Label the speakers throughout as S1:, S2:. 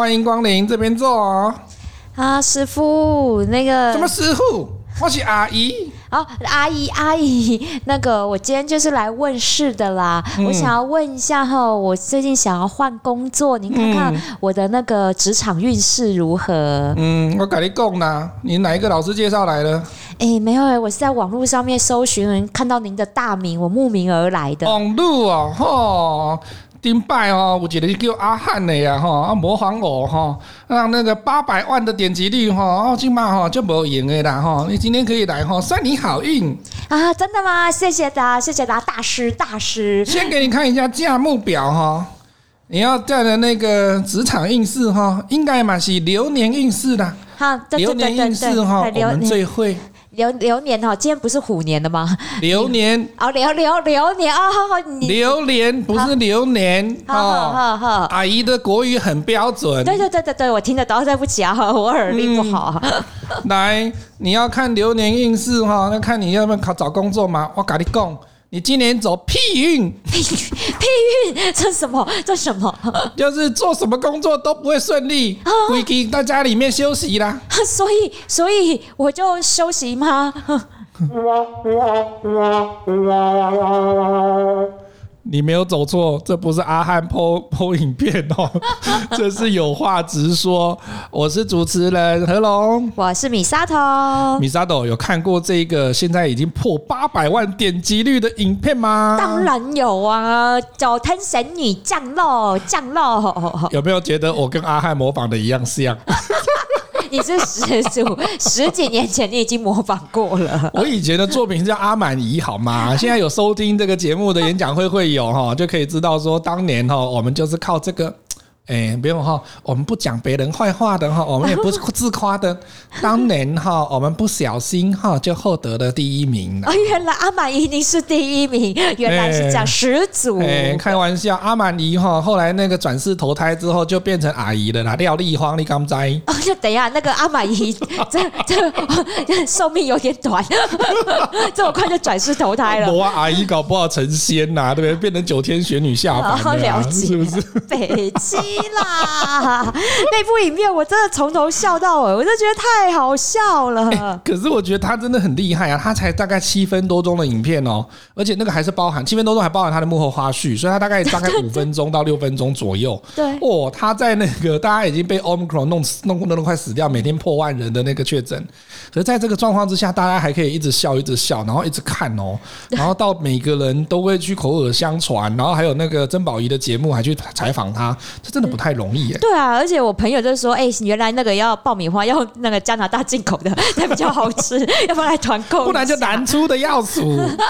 S1: 欢迎光临这边坐哦。
S2: 啊，师傅，那个
S1: 什么师傅？我是阿姨。
S2: 哦，阿姨，阿姨，那个我今天就是来问事的啦。嗯、我想要问一下哈，我最近想要换工作，您看看我的那个职场运势如何？
S1: 嗯，我跟你讲啦，你哪一个老师介绍来的？
S2: 哎、欸，没有哎，我是在网络上面搜寻，看到您的大名，我慕名而来的。
S1: 网络啊，吼。丁拜哦，我觉得叫阿汉的呀哈，啊模仿我哈，让那个八百万的点击率哈，哦今嘛哈就没赢的啦哈，你今天可以来哈，算你好运
S2: 啊！真的吗？谢谢大谢谢大大师大师。
S1: 先给你看一下价目表哈，你要带的那个职场运势哈，应该嘛是流年运势的。好，流年运势哈，我们最会。
S2: 流流年哈，今天不是虎年的吗？
S1: 流年
S2: 哦，流流流年哦，好好，
S1: 流年不是流年
S2: 好好好好，
S1: 阿姨的国语很标准。
S2: 对对对对对，我听得到，对不起啊，我耳力不好。
S1: 嗯、来，你要看流年运势哈，那看你要不要考找工作嘛？我跟你讲。你今年走屁运，
S2: 屁 屁运，这什么？这什么？
S1: 就是做什么工作都不会顺利，回去在家里面休息啦。
S2: 所以，所以我就休息吗？
S1: 你没有走错，这不是阿汉 po po 影片哦，这是有话直说。我是主持人何龙，
S2: 我是米沙头。
S1: 米沙头有看过这个现在已经破八百万点击率的影片吗？
S2: 当然有啊，九天神女降落降落。
S1: 有没有觉得我跟阿汉模仿的一样像？
S2: 你是始祖，十几年前你已经模仿过了。
S1: 我以前的作品叫阿满姨，好吗？现在有收听这个节目的演讲会会有哈，就可以知道说当年哈，我们就是靠这个。哎，不用哈，我们不讲别人坏话的哈，我们也不是自夸的。当年哈，我们不小心哈，就获得了第一名。
S2: 哦，原来阿满姨你是第一名，原来是这样，始祖。
S1: 哎，开玩笑，阿满姨哈，后来那个转世投胎之后就变成阿姨了啦。廖丽芳，你敢知？
S2: 哦，就等一下，那个阿满姨 这这 寿命有点短，这么快就转世投胎了。
S1: 我阿姨搞不好成仙呐，对不对？变成九天玄女下凡了，
S2: 了解
S1: 是不是？
S2: 北七。啦，那部影片我真的从头笑到尾，我就觉得太好笑了。
S1: 欸、可是我觉得他真的很厉害啊，他才大概七分多钟的影片哦，而且那个还是包含七分多钟，还包含他的幕后花絮，所以他大概大概五分钟到六分钟左右。
S2: 对，
S1: 哦，他在那个大家已经被 Omicron 弄弄弄得快死掉，每天破万人的那个确诊，可是在这个状况之下，大家还可以一直笑，一直笑，然后一直看哦，然后到每个人都会去口耳相传，然后还有那个曾宝仪的节目还去采访他，这真的。不太容易耶。
S2: 对啊，而且我朋友就说：“哎，原来那个要爆米花要那个加拿大进口的才比较好吃，要不然来团购？
S1: 不然就南出的要死，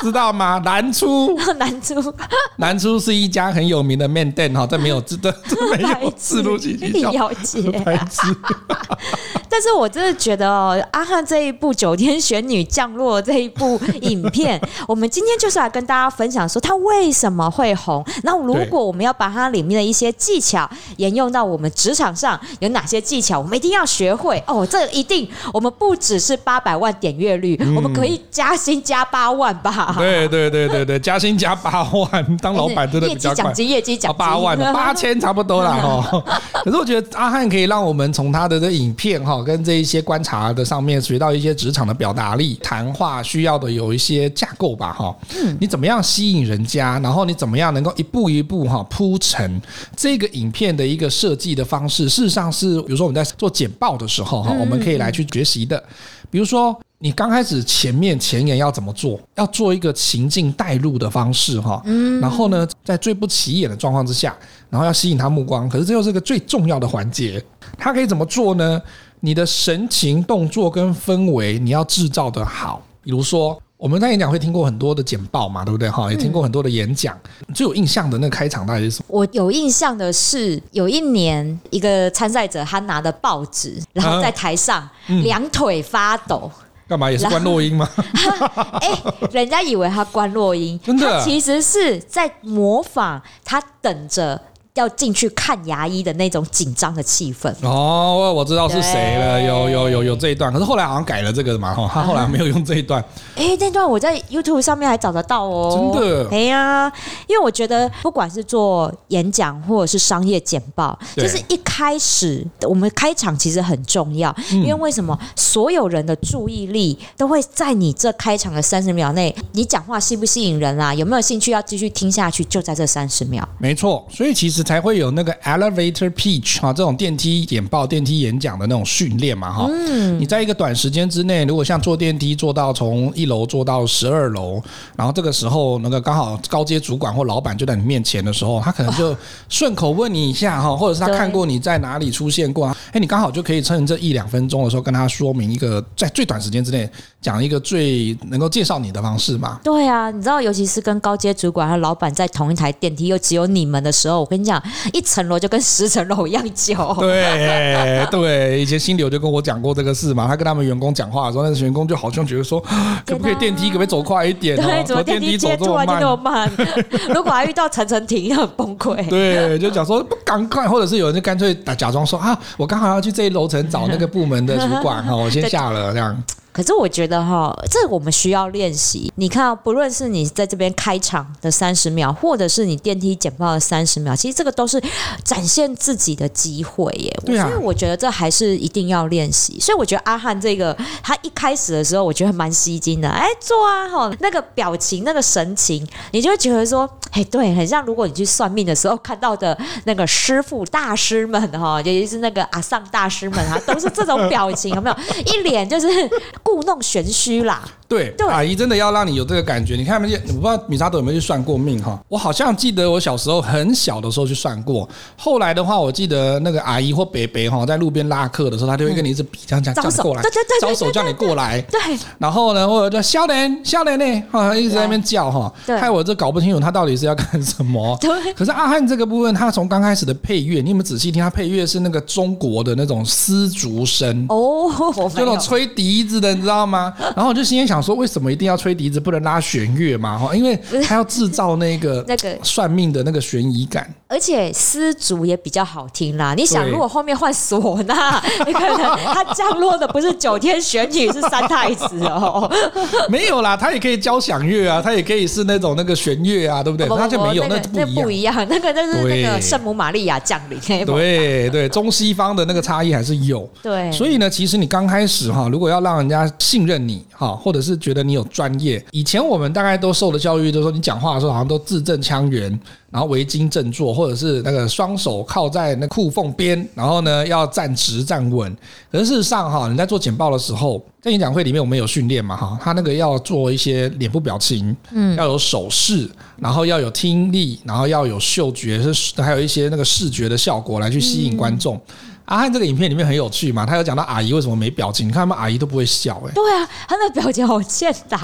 S1: 知道吗？南出
S2: 南出，
S1: 南出是一家很有名的面店哈，这没有，这这没有自录进去，
S2: 了解。但是我真的觉得哦，阿汉这一部九天玄女降落这一部影片，我们今天就是来跟大家分享说它为什么会红。那如果我们要把它里面的一些技巧。沿用到我们职场上有哪些技巧？我们一定要学会哦！这一定，我们不只是八百万点阅率，嗯、我们可以加薪加八万吧？
S1: 对对对对对，加薪加八万，当老板真的比较快。业绩奖金，业绩奖金八万八千差不多了哈。可是我觉得阿汉可以让我们从他的这影片哈，跟这一些观察的上面学到一些职场的表达力、谈话需要的有一些架构吧哈。嗯，你怎么样吸引人家？然后你怎么样能够一步一步哈铺陈这个影片？的一个设计的方式，事实上是，比如说我们在做简报的时候哈，我们可以来去学习的。比如说，你刚开始前面前言要怎么做？要做一个情境带入的方式哈，然后呢，在最不起眼的状况之下，然后要吸引他目光。可是这又是个最重要的环节，他可以怎么做呢？你的神情、动作跟氛围，你要制造的好。比如说。我们在演讲会听过很多的简报嘛，对不对？哈，也听过很多的演讲。最有印象的那个开场大概是什么？
S2: 我有印象的是，有一年一个参赛者他拿的报纸，然后在台上两腿发抖，干
S1: 嘛？也是关落音吗？
S2: 哎，人家以为他关落音，
S1: 真的，
S2: 他其实是在模仿他等着。要进去看牙医的那种紧张的气氛。
S1: 哦，我知道是谁了，有有有有这一段，可是后来好像改了这个嘛，哈，他后来没有用这一段。
S2: 哎、欸，那段我在 YouTube 上面还找得到哦，
S1: 真的。
S2: 哎呀、啊，因为我觉得不管是做演讲或者是商业简报，就是一开始我们开场其实很重要，因为为什么所有人的注意力都会在你这开场的三十秒内，你讲话吸不吸引人啊？有没有兴趣要继续听下去？就在这三十秒。
S1: 没错，所以其实才会有那个 elevator pitch 哈，这种电梯简报、电梯演讲的那种训练嘛，哈。嗯。你在一个短时间之内，如果像坐电梯坐到从一楼坐到十二楼，然后这个时候那个刚好高阶主管或老板就在你面前的时候，他可能就顺口问你一下哈，或者是他看过你在哪里出现过啊？哎，你刚好就可以趁这一两分钟的时候跟他说明一个在最短时间之内讲一个最能够介绍你的方式嘛。
S2: 对啊，你知道，尤其是跟高阶主管和老板在同一台电梯，又只有你们的时候，我跟你讲，一层楼就跟十层楼一样久。
S1: 对对，以前新流就跟我讲过这个事嘛。他跟他们员工讲话的时候，那个员工就好像觉得说，可不可以电梯可不可以走快一点？
S2: 对，怎么电梯走这么慢？这么慢？如果还遇到层层停，很崩溃。
S1: 对，就讲说不赶快，或者是有人就干脆假装说啊，我刚好要去这一楼层找那个部门的主管 哈，我先下了这样。
S2: 可是我觉得哈，这我们需要练习。你看，不论是你在这边开场的三十秒，或者是你电梯简报的三十秒，其实这个都是展现自己的机会耶。对啊。所以我觉得这还是一定要练习。所以我觉得阿汉这个，他一开始的时候，我觉得蛮吸睛的。哎，坐啊，哈，那个表情，那个神情，你就会觉得说，哎，对，很像如果你去算命的时候看到的那个师傅大师们哈，尤其是那个阿桑大师们啊，都是这种表情，有没有？一脸就是。故弄玄虚啦，
S1: 对，对阿姨真的要让你有这个感觉。你看，没，我不知道米沙朵有没有去算过命哈？我好像记得我小时候很小的时候去算过。后来的话，我记得那个阿姨或伯伯哈，在路边拉客的时候，他就会跟你一直比，这样这样这样过来，对对对，招手叫你过来。对，然后呢，或者叫笑脸笑脸呢，哈，一直在那边叫哈，害我这搞不清楚他到底是要干什么。对。可是阿汉这个部分，他从刚开始的配乐，你有没有仔细听？他配乐是那个中国的那种丝竹声哦，就那种吹笛子的。你知道吗？然后我就心里想说，为什么一定要吹笛子，不能拉弦乐嘛？哈，因为他要制造那个 那个算命的那个悬疑感。
S2: 而且丝竹也比较好听啦。你想，如果后面换唢呐，你可能它降落的不是九天玄女，是三太子哦。
S1: 没有啦，它也可以交响乐啊，它也可以是那种那个弦乐啊，对不对？它就没有，那那
S2: 不一样，那 个那是那个圣母玛利亚降临。
S1: 对对，中西方的那个差异还是有。对，所以呢，其实你刚开始哈，如果要让人家信任你哈，或者是觉得你有专业，以前我们大概都受的教育，就是说你讲话的时候好像都字正腔圆，然后围巾正坐，或者是那个双手靠在那裤缝边，然后呢要站直站稳。可是事实上哈，你在做简报的时候，在演讲会里面我们有训练嘛哈，他那个要做一些脸部表情，嗯，要有手势，然后要有听力，然后要有嗅觉，是还有一些那个视觉的效果来去吸引观众。阿汉这个影片里面很有趣嘛，他有讲到阿姨为什么没表情，你看他们阿姨都不会笑哎、欸。
S2: 对啊，他那表情好欠打。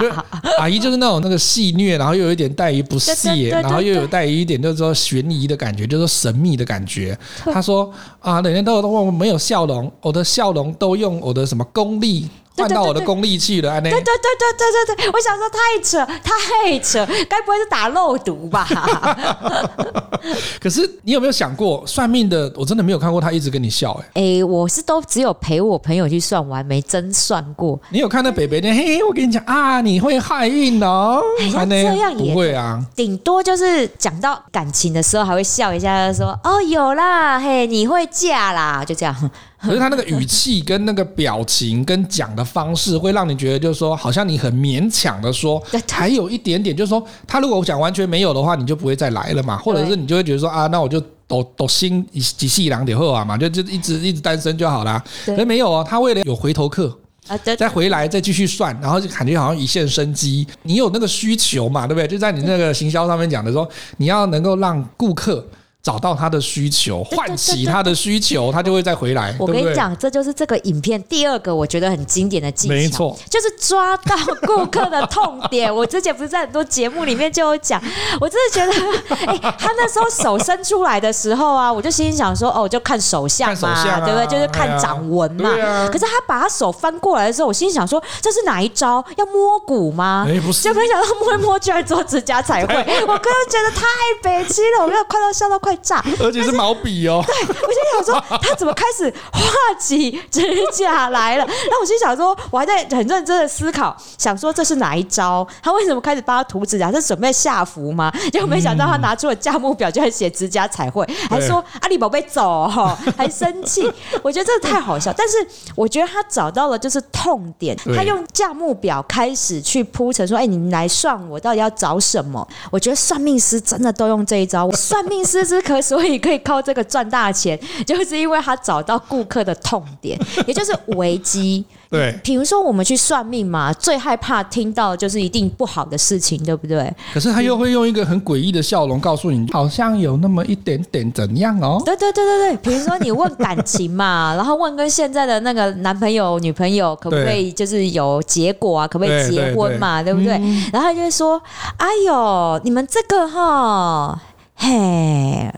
S1: 阿姨就是那种那个戏谑，然后又有一点带于不屑，然后又有带于一点就是说悬疑的感觉，就是说神秘的感觉。他说啊，每天都都我没有笑容，我的笑容都用我的什么功力。换到我的功力去了。
S2: 对对对对对对对，我想说太扯太扯，该不会是打肉毒吧？
S1: 可是你有没有想过，算命的我真的没有看过他一直跟你笑哎、
S2: 欸。哎，我是都只有陪我朋友去算完，没真算过。
S1: 你有看到北北的？嘿，我跟你讲啊，你会害孕哦。
S2: 像这样也
S1: 不会啊，
S2: 顶多就是讲到感情的时候还会笑一下，说哦有啦，嘿，你会嫁啦，就这样。
S1: 可是他那个语气跟那个表情跟讲的方式，会让你觉得就是说，好像你很勉强的说，还有一点点，就是说，他如果讲完全没有的话，你就不会再来了嘛，或者是你就会觉得说啊，那我就抖抖心几细两点后啊嘛，就就一直一直单身就好啦。可是没有哦，他为了有回头客啊，再回来再继续算，然后就感觉好像一线生机。你有那个需求嘛，对不对？就在你那个行销上面讲的说，你要能够让顾客。找到他的需求，唤起他的需求，他就会再回来。
S2: 我跟你讲，这就是这个影片第二个我觉得很经典的技巧，没错，就是抓到顾客的痛点。我之前不是在很多节目里面就有讲，我真的觉得，哎，他那时候手伸出来的时候啊，我就心想说，哦，就看手相嘛，对不对？就是看掌纹嘛。可是他把他手翻过来的时候，我心想说，这是哪一招？要摸骨吗？哎，不是，就没想到摸一摸居然做指甲彩绘。我刚刚觉得太北七了，我没有快到笑到快。会炸，
S1: 而且是毛笔哦。
S2: 对，我就想说他怎么开始画起指甲来了？然后我心想说，我还在很认真的思考，想说这是哪一招？他为什么开始帮他涂指甲？是准备下符吗？结果没想到他拿出了价目表，就在写指甲彩绘，还说阿里宝贝走哈，还生气。我觉得这太好笑，但是我觉得他找到了就是痛点，他用价目表开始去铺陈说，哎，你来算我到底要找什么？我觉得算命师真的都用这一招。算命师之可 所以可以靠这个赚大钱，就是因为他找到顾客的痛点，也就是危机。
S1: 对，
S2: 比如说我们去算命嘛，最害怕听到就是一定不好的事情，对不对？
S1: 可是他又会用一个很诡异的笑容告诉你，好像有那么一点点怎样哦？
S2: 对对对对对，比如说你问感情嘛，然后问跟现在的那个男朋友、女朋友可不可以就是有结果啊？可不可以结婚嘛？对，不对？嗯、然后他就会说：“哎呦，你们这个哈，嘿。”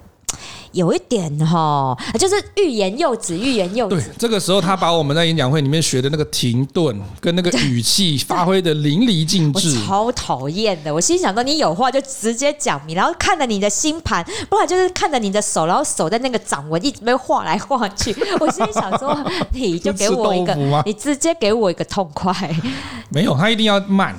S2: 有一点哈，就是欲言又止，欲言又止。
S1: 对，这个时候他把我们在演讲会里面学的那个停顿跟那个语气发挥的淋漓尽致。
S2: 我超讨厌的，我心想说你有话就直接讲明，然后看着你的星盘，不然就是看着你的手，然后手在那个掌纹一直被画来画去。我心里想说，你就给我一个，你直接给我一个痛快。
S1: 没有，他一定要慢。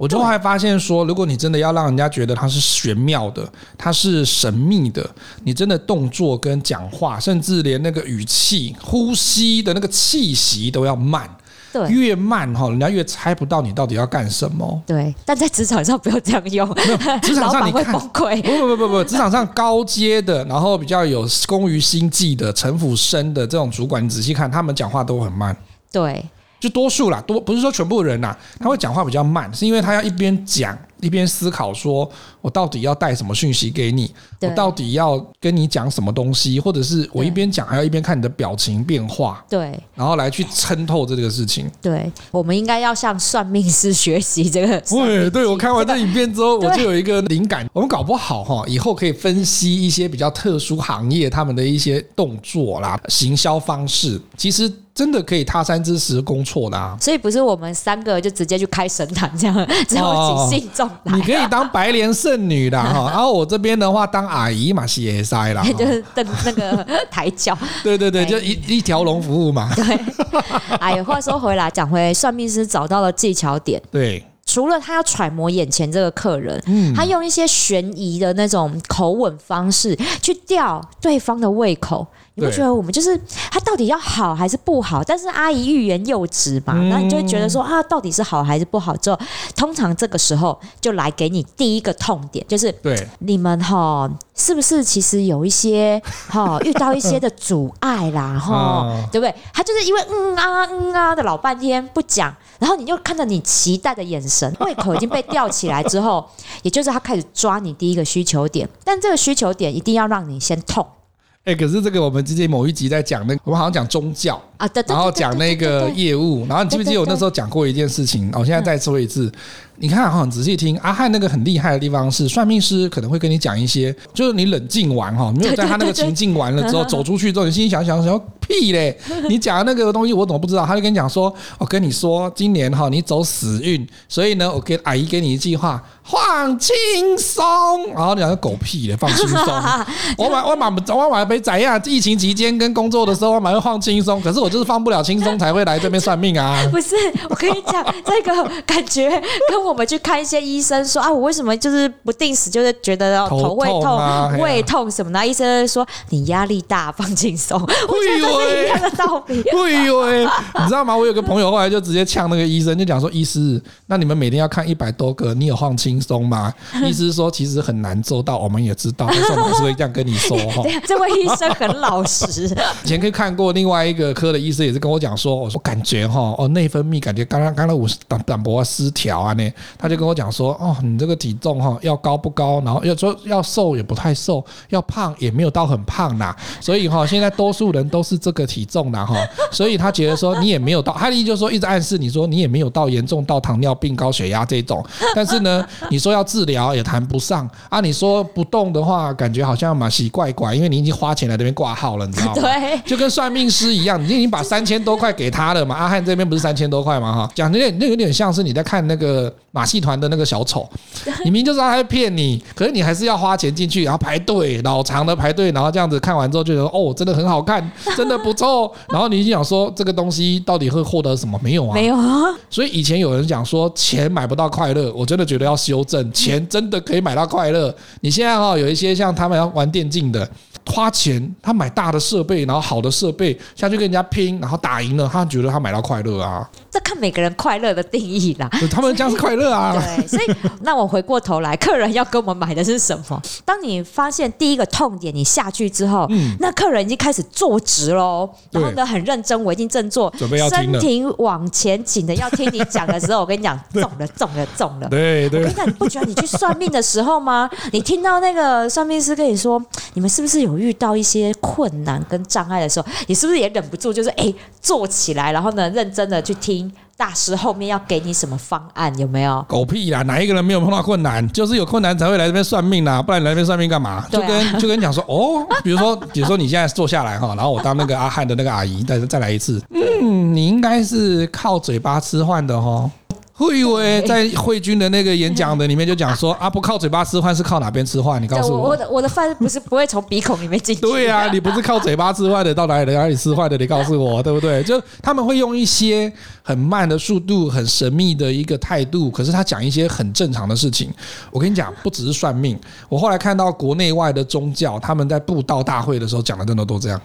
S1: 我就还发现说，如果你真的要让人家觉得它是玄妙的，它是神秘的，你真的动作跟讲话，甚至连那个语气、呼吸的那个气息都要慢。对，越慢哈，人家越猜不到你到底要干什么。
S2: 对，但在职场上不要这样用，职场上你，会崩溃。
S1: 不不不不不，职场上高阶的，然后比较有工于心计的、城府深的这种主管，你仔细看，他们讲话都很慢。
S2: 对。
S1: 就多数啦，多不是说全部人呐，他会讲话比较慢，是因为他要一边讲一边思考，说我到底要带什么讯息给你，我到底要跟你讲什么东西，或者是我一边讲还要一边看你的表情变化，
S2: 对，
S1: 然后来去参透这个事情。
S2: 对，我们应该要向算命师学习这个。
S1: 对，对我看完这影片之后，我就有一个灵感，我们搞不好哈，以后可以分析一些比较特殊行业他们的一些动作啦、行销方式，其实。真的可以他山之石攻错的啊！
S2: 所以不是我们三个就直接去开神坛这样，只有请信众来。
S1: 你可以当白莲圣女的哈，然 后我这边的话当阿姨嘛，谢塞啦，
S2: 就是等那个抬轿。
S1: 对对对，就一一条龙服务嘛。
S2: 对。哎呀，话说回来，讲回算命师找到了技巧点。
S1: 对。
S2: 除了他要揣摩眼前这个客人，嗯，他用一些悬疑的那种口吻方式去吊对方的胃口。你不觉得我们就是他到底要好还是不好？但是阿姨欲言又止嘛，那、嗯、你就会觉得说啊，到底是好还是不好？之后通常这个时候就来给你第一个痛点，就是对你们哈，是不是其实有一些哈遇到一些的阻碍啦哈，对不对？他就是因为嗯啊嗯啊的老半天不讲，然后你就看着你期待的眼神，胃口已经被吊起来之后，也就是他开始抓你第一个需求点，但这个需求点一定要让你先痛。
S1: 哎，可是这个我们之前某一集在讲那个，我们好像讲宗教。啊，然后讲那个业务，然后你记不记得我那时候讲过一件事情？我现在再说一次。你看哈，仔细听，阿汉那个很厉害的地方是，算命师可能会跟你讲一些，就是你冷静完哈，没有在他那个情境完了之后走出去之后，你心里想想想屁嘞，你讲的那个东西我怎么不知道？他就跟你讲说，我跟你说，今年哈你走死运，所以呢，我给阿姨给你一句话，放轻松，然后你讲个狗屁的放轻松，我买我买我买杯怎样？疫情期间跟工作的时候我买会放轻松，可是我就是放不了轻松才会来这边算命啊。
S2: 不是，我跟你讲这个感觉跟我。们去看一些医生，说啊，我为什么就是不定时就是觉得头会痛、痛胃痛什么的？医生说你压力大，放轻松。我觉得是一样的道理。
S1: 会有哎，你知道吗？我有个朋友后来就直接呛那个医生，就讲说：“医师，那你们每天要看一百多个，你有放轻松吗？” 医师说：“其实很难做到，我们也知道，但是我们还是会这样跟你说哈。”
S2: 这位医生很老实。
S1: 以前可以看过另外一个科的医生，也是跟我讲说：“我说感觉哈，哦，内分泌感觉刚刚刚刚五胆胆薄失调啊呢。”他就跟我讲说，哦，你这个体重哈，要高不高，然后要说要瘦也不太瘦，要胖也没有到很胖呐，所以哈，现在多数人都是这个体重的哈，所以他觉得说你也没有到，他的意思就是说一直暗示你说你也没有到严重到糖尿病、高血压这种，但是呢，你说要治疗也谈不上啊，你说不动的话，感觉好像蛮奇怪怪，因为你已经花钱来这边挂号了，你知道吗？对，就跟算命师一样，你已经把三千多块给他了嘛？阿汉这边不是三千多块嘛？哈，讲那那有点像是你在看那个马戏团的那个小丑，你明明就知道他在骗你，可是你还是要花钱进去，然后排队老长的排队，然后这样子看完之后就觉得哦，真的很好看，真的不错。然后你就想说这个东西到底会获得什么？没有啊，
S2: 没有啊。
S1: 所以以前有人讲说钱买不到快乐，我真的觉得要修正，钱真的可以买到快乐。你现在哈有一些像他们要玩电竞的。花钱，他买大的设备，然后好的设备下去跟人家拼，然后打赢了，他觉得他买到快乐啊。
S2: 这看每个人快乐的定义啦。
S1: 他们这样是快乐啊。
S2: 对，所以那我回过头来，客人要跟我们买的是什么？当你发现第一个痛点，你下去之后，嗯，那客人已经开始坐直喽，然后呢很认真，我已经正坐，
S1: 准备要，
S2: 身体往前倾的要听你讲的时候，我跟你讲，中了，中了，中了。
S1: 对对。
S2: 我跟你讲，你不觉得你去算命的时候吗？你听到那个算命师跟你说，你们是不是有遇到一些困难跟障碍的时候，你是不是也忍不住就是哎坐起来，然后呢认真的去听大师后面要给你什么方案？有没有？
S1: 狗屁啦！哪一个人没有碰到困难？就是有困难才会来这边算命啦，不然来这边算命干嘛？就跟就跟你讲说哦，比如说比如说你现在坐下来哈，然后我当那个阿汉的那个阿姨，再再来一次，嗯，你应该是靠嘴巴吃饭的哈。会以为在慧君的那个演讲的里面就讲说啊，不靠嘴巴吃饭是靠哪边吃饭？你告诉我，
S2: 我的我的饭不是不会从鼻孔里面进去。
S1: 对 呀，你不是靠嘴巴吃饭的，到哪里哪里吃饭的？你告诉我，对不对？就他们会用一些很慢的速度、很神秘的一个态度，可是他讲一些很正常的事情。我跟你讲，不只是算命，我后来看到国内外的宗教，他们在布道大会的时候讲的真的都这样。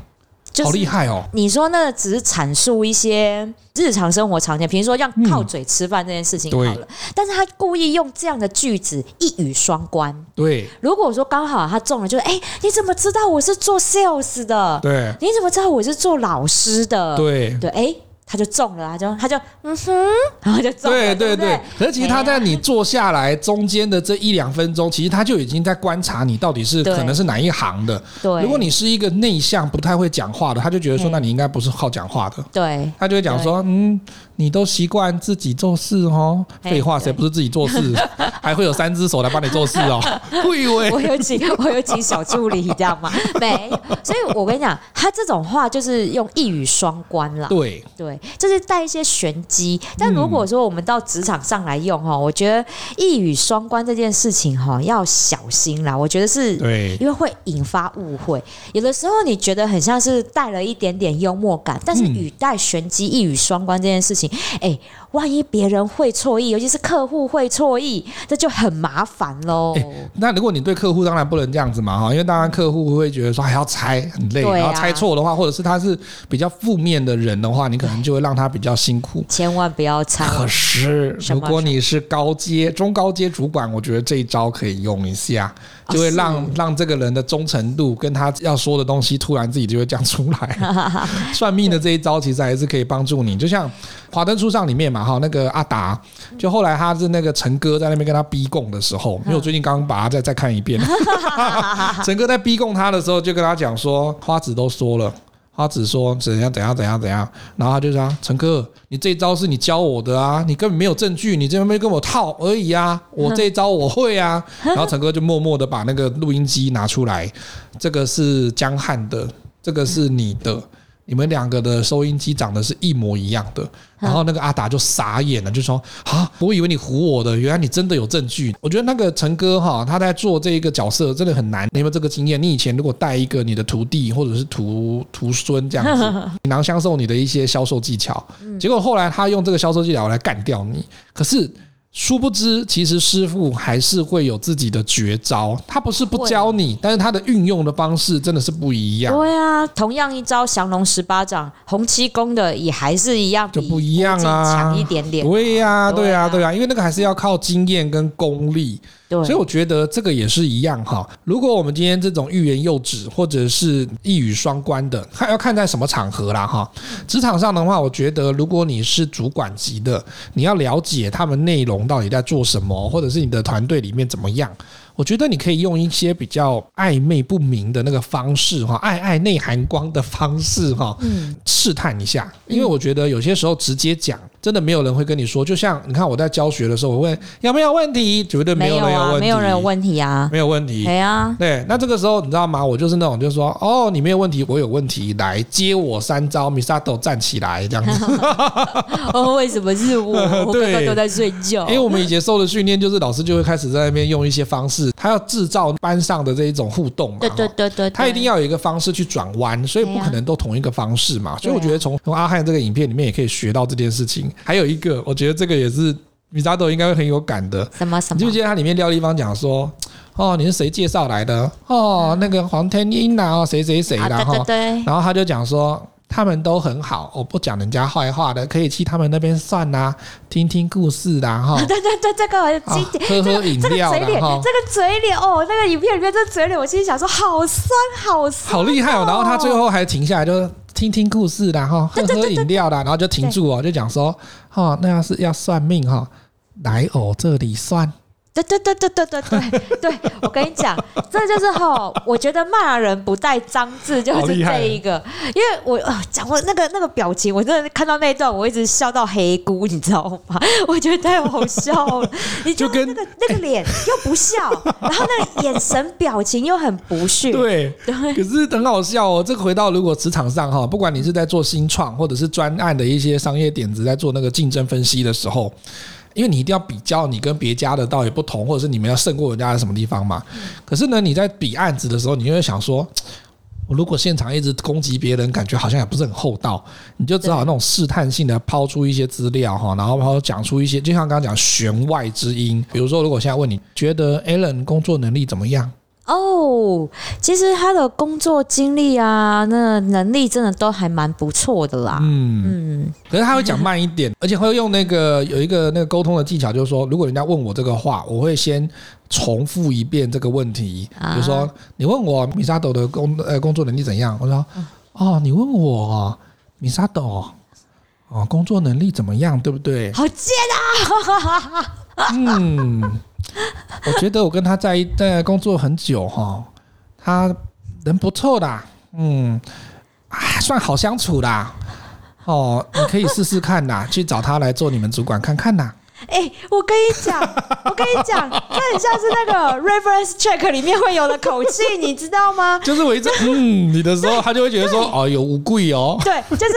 S1: 好厉害哦！
S2: 你说那只是阐述一些日常生活常见，比如说像靠嘴吃饭这件事情好了，但是他故意用这样的句子一语双关。
S1: 对，
S2: 如果说刚好他中了，就是哎，你怎么知道我是做 sales 的？
S1: 对，
S2: 你怎么知道我是做老师的？
S1: 对，
S2: 对，哎。他就中了，他就他就嗯哼，然后就中了。
S1: 对对对，对，可是其实他在你坐下来中间的这一两分钟，其实他就已经在观察你到底是可能是哪一行的。对，如果你是一个内向、不太会讲话的，他就觉得说，那你应该不是好讲话的。对，他就会讲说，嗯。你都习惯自己做事哦，废话，谁不是自己做事？还会有三只手来帮你做事哦？我以为我
S2: 有请我有请小助理，你知道吗？没，所以我跟你讲，他这种话就是用一语双关啦。
S1: 对
S2: 对，就是带一些玄机。但如果说我们到职场上来用哈，我觉得一语双关这件事情哈要小心啦。我觉得是，对，因为会引发误会。有的时候你觉得很像是带了一点点幽默感，但是语带玄机、一语双关这件事情。哎，万一别人会错意，尤其是客户会错意，这就很麻烦喽。
S1: 那如果你对客户当然不能这样子嘛哈，因为当然客户会觉得说还要猜很累，然后猜错的话，或者是他是比较负面的人的话，你可能就会让他比较辛苦。
S2: 千万不要猜。
S1: 可是如果你是高阶、中高阶主管，我觉得这一招可以用一下。就会让让这个人的忠诚度跟他要说的东西突然自己就会讲出来。算命的这一招其实还是可以帮助你，就像《华灯初上》里面嘛，哈，那个阿达，就后来他是那个陈哥在那边跟他逼供的时候，因为我最近刚刚把他再再看一遍，陈哥在逼供他的时候就跟他讲说，花子都说了。花子说怎样怎样怎样怎样，然后他就说：“陈哥，你这招是你教我的啊，你根本没有证据，你这边没跟我套而已啊，我这招我会啊。”然后陈哥就默默的把那个录音机拿出来，这个是江汉的，这个是你的。你们两个的收音机长得是一模一样的，然后那个阿达就傻眼了，就说：“啊，我以为你唬我的，原来你真的有证据。”我觉得那个陈哥哈，他在做这一个角色真的很难。你有没有这个经验？你以前如果带一个你的徒弟或者是徒徒孙这样子，倾囊相授你的一些销售技巧，结果后来他用这个销售技巧来干掉你，可是。殊不知，其实师傅还是会有自己的绝招。他不是不教你，但是他的运用的方式真的是不一样。
S2: 对啊，同样一招降龙十八掌，洪七公的也还是一样，
S1: 就不一样啊，
S2: 强一点点。
S1: 对呀，对呀，对呀，因为那个还是要靠经验跟功力。对，所以我觉得这个也是一样哈。如果我们今天这种欲言又止，或者是一语双关的，看要看在什么场合啦哈。职场上的话，我觉得如果你是主管级的，你要了解他们内容到底在做什么，或者是你的团队里面怎么样。我觉得你可以用一些比较暧昧不明的那个方式哈，暧暧内含光的方式哈，试探一下。因为我觉得有些时候直接讲，真的没有人会跟你说。就像你看我在教学的时候，我问有没有问题，绝对没有人有问题，
S2: 没有人有问题啊，
S1: 没有问题。
S2: 对啊，
S1: 对。那这个时候你知道吗？我就是那种，就是说，哦，你没有问题，我有问题，来接我三招，Misato 站起来这样子。
S2: 哦，为什么是我？我刚刚都在睡觉。
S1: 因为我们以前受的训练就是老师就会开始在那边用一些方式，他要制造班上的这一种互动嘛。
S2: 对对对对，
S1: 他一定要有一个方式去转弯，所以不可能都同一个方式嘛。所以我觉得从从阿汉这个影片里面也可以学到这件事情。还有一个，我觉得这个也是 Misato 应该会很有感的。
S2: 什么什么？
S1: 你记不记得它里面廖立芳讲说，哦，你是谁介绍来的？哦，那个黄天英啊，谁谁谁的哈。对。然后他就讲说。他们都很好，我不讲人家坏话的，可以去他们那边算呐、啊，听听故事的哈。对
S2: 对对，这个经典，
S1: 喝喝饮料的哈。
S2: 这个嘴脸哦，那个影片里面这嘴脸，我心里想说，好酸，好酸，
S1: 好厉害哦。然后他最后还停下来，就听听故事啦哈，喝喝饮料啦，然后就停住哦，就讲说，哦，那要是要算命哈，来我这里算。
S2: 对对对对对对对 对，我跟你讲，这就是吼，我觉得骂人不带脏字就是这一个，因为我讲我那个那个表情，我真的看到那一段，我一直笑到黑咕，你知道吗？我觉得太好笑了，你就跟那个那个脸又不笑，然后那个眼神表情又很不屑，
S1: 对对，可是很好笑哦。这个回到如果职场上哈，不管你是在做新创或者是专案的一些商业点子，在做那个竞争分析的时候。因为你一定要比较你跟别家的到底不同，或者是你们要胜过人家在什么地方嘛。可是呢，你在比案子的时候，你就会想说，我如果现场一直攻击别人，感觉好像也不是很厚道。你就只好那种试探性的抛出一些资料哈，然后然后讲出一些，就像刚刚讲弦外之音。比如说，如果现在问你觉得 Alan 工作能力怎么样？
S2: 哦，其实他的工作经历啊，那能力真的都还蛮不错的啦。嗯
S1: 嗯，可是他会讲慢一点，而且会用那个有一个那个沟通的技巧，就是说，如果人家问我这个话，我会先重复一遍这个问题。比如说，你问我 Misato 的工呃工作能力怎样？我说，哦，你问我 Misato 哦工作能力怎么样？对不对？
S2: 好贱啊！
S1: 嗯。我觉得我跟他在一在工作很久哈，他人不错的，嗯，还算好相处的，哦，你可以试试看呐，去找他来做你们主管看看呐。
S2: 哎、欸，我跟你讲，我跟你讲，这很像是那个 reference check 里面会有的口气，你知道吗？
S1: 就是我一直嗯你的时候，他就会觉得说哦有乌贵哦。
S2: 对，就是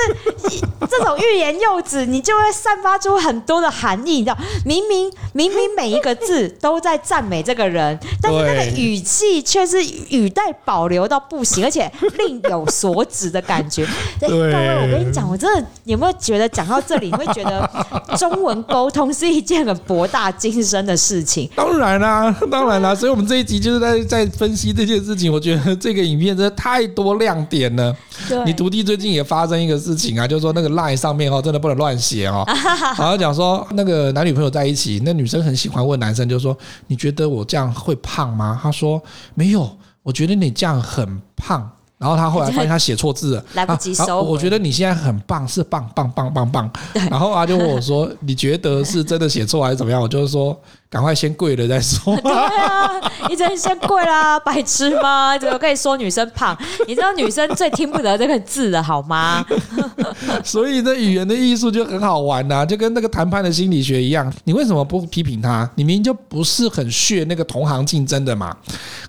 S2: 这种欲言又止，你就会散发出很多的含义，你知道？明明明明每一个字都在赞美这个人，但是那个语气却是语带保留到不行，而且另有所指的感觉。对，各位，我跟你讲，我真的有没有觉得讲到这里，你会觉得中文沟通是？一件很博大精深的事情，
S1: 当然啦，当然啦，所以我们这一集就是在在分析这件事情。我觉得这个影片真的太多亮点了。对，你徒弟最近也发生一个事情啊，就是说那个 line 上面哦，真的不能乱写哦。好像讲说那个男女朋友在一起，那女生很喜欢问男生，就是说你觉得我这样会胖吗？他说没有，我觉得你这样很胖。然后他后来发现他写错字了，
S2: 来不及收。
S1: 我觉得你现在很棒，是棒棒棒棒棒。然后他就问我说：“你觉得是真的写错还是怎么样？”我就是说。赶快先跪了再说。
S2: 对啊，你真先跪啦，白痴吗？怎么可以说女生胖？你知道女生最听不得这个字的，好吗？
S1: 所以这语言的艺术就很好玩呐、啊，就跟那个谈判的心理学一样。你为什么不批评他？你明明就不是很屑那个同行竞争的嘛。